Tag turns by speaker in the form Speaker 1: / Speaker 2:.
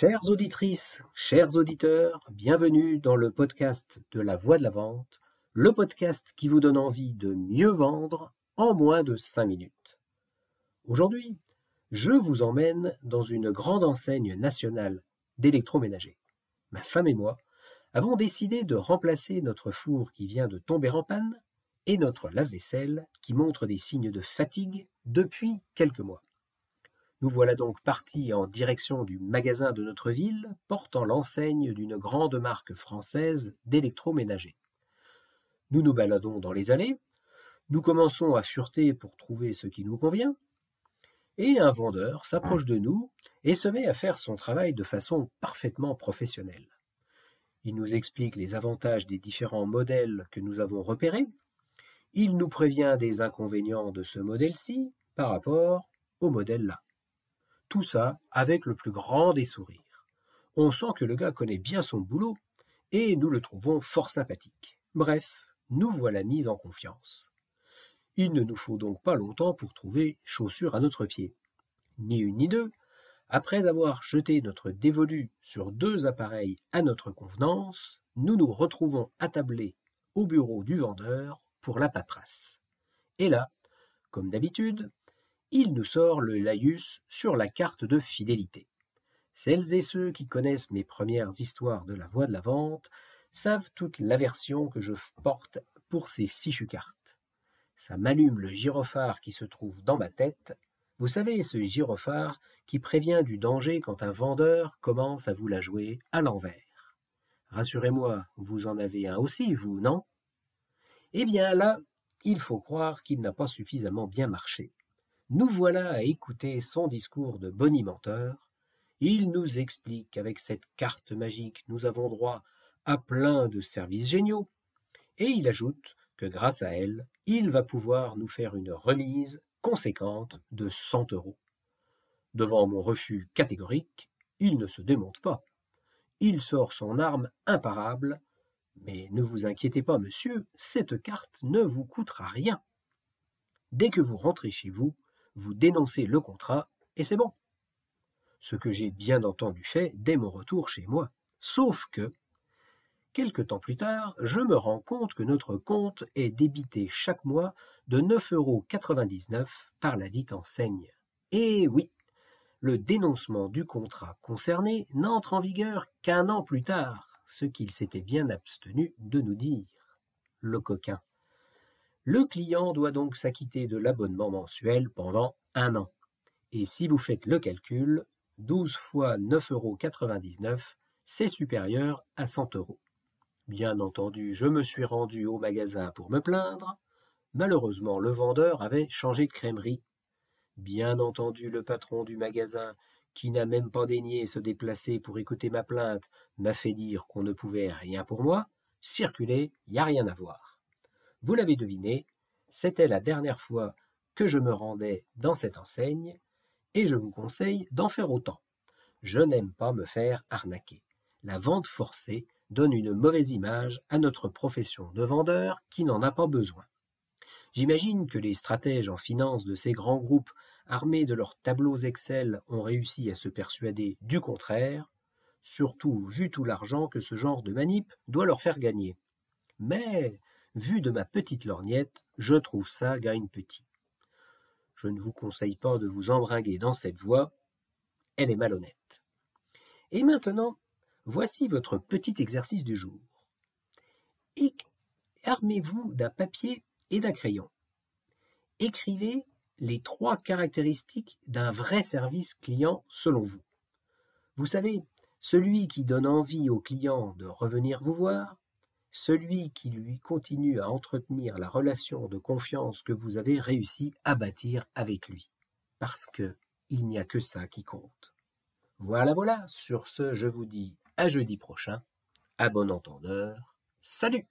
Speaker 1: Chères auditrices, chers auditeurs, bienvenue dans le podcast de la voix de la vente, le podcast qui vous donne envie de mieux vendre en moins de 5 minutes. Aujourd'hui, je vous emmène dans une grande enseigne nationale d'électroménager. Ma femme et moi avons décidé de remplacer notre four qui vient de tomber en panne et notre lave-vaisselle qui montre des signes de fatigue depuis quelques mois. Nous voilà donc partis en direction du magasin de notre ville portant l'enseigne d'une grande marque française d'électroménager. Nous nous baladons dans les allées, nous commençons à fureter pour trouver ce qui nous convient, et un vendeur s'approche de nous et se met à faire son travail de façon parfaitement professionnelle. Il nous explique les avantages des différents modèles que nous avons repérés, il nous prévient des inconvénients de ce modèle-ci par rapport au modèle là. Tout ça avec le plus grand des sourires. On sent que le gars connaît bien son boulot et nous le trouvons fort sympathique. Bref, nous voilà mis en confiance. Il ne nous faut donc pas longtemps pour trouver chaussures à notre pied. Ni une ni deux. Après avoir jeté notre dévolu sur deux appareils à notre convenance, nous nous retrouvons attablés au bureau du vendeur pour la paperasse. Et là, comme d'habitude, il nous sort le laïus sur la carte de fidélité. Celles et ceux qui connaissent mes premières histoires de la voie de la vente savent toute l'aversion que je porte pour ces fichues cartes. Ça m'allume le gyrophare qui se trouve dans ma tête. Vous savez, ce gyrophare qui prévient du danger quand un vendeur commence à vous la jouer à l'envers. Rassurez-moi, vous en avez un aussi, vous, non? Eh bien là, il faut croire qu'il n'a pas suffisamment bien marché. Nous voilà à écouter son discours de bonimenteur. Il nous explique qu'avec cette carte magique, nous avons droit à plein de services géniaux. Et il ajoute que grâce à elle, il va pouvoir nous faire une remise conséquente de 100 euros. Devant mon refus catégorique, il ne se démonte pas. Il sort son arme imparable mais ne vous inquiétez pas, monsieur, cette carte ne vous coûtera rien. Dès que vous rentrez chez vous, vous dénoncez le contrat, et c'est bon. Ce que j'ai bien entendu fait dès mon retour chez moi. Sauf que, quelque temps plus tard, je me rends compte que notre compte est débité chaque mois de 9,99 euros par la dite enseigne. Et oui, le dénoncement du contrat concerné n'entre en vigueur qu'un an plus tard ce qu'il s'était bien abstenu de nous dire. Le coquin. Le client doit donc s'acquitter de l'abonnement mensuel pendant un an. Et si vous faites le calcul, 12 fois 9,99 euros, c'est supérieur à 100 euros. Bien entendu, je me suis rendu au magasin pour me plaindre. Malheureusement, le vendeur avait changé de crèmerie. Bien entendu, le patron du magasin qui n'a même pas daigné se déplacer pour écouter ma plainte, m'a fait dire qu'on ne pouvait rien pour moi, circuler, y a rien à voir. Vous l'avez deviné, c'était la dernière fois que je me rendais dans cette enseigne, et je vous conseille d'en faire autant. Je n'aime pas me faire arnaquer. La vente forcée donne une mauvaise image à notre profession de vendeur qui n'en a pas besoin. J'imagine que les stratèges en finance de ces grands groupes armés de leurs tableaux Excel, ont réussi à se persuader du contraire, surtout vu tout l'argent que ce genre de manip doit leur faire gagner. Mais, vu de ma petite lorgnette, je trouve ça gagne petit. Je ne vous conseille pas de vous embringuer dans cette voie, elle est malhonnête. Et maintenant, voici votre petit exercice du jour. Armez-vous d'un papier et d'un crayon. Écrivez les trois caractéristiques d'un vrai service client selon vous. Vous savez, celui qui donne envie au client de revenir vous voir, celui qui lui continue à entretenir la relation de confiance que vous avez réussi à bâtir avec lui. Parce que il n'y a que ça qui compte. Voilà, voilà. Sur ce, je vous dis à jeudi prochain. À bon entendeur. Salut!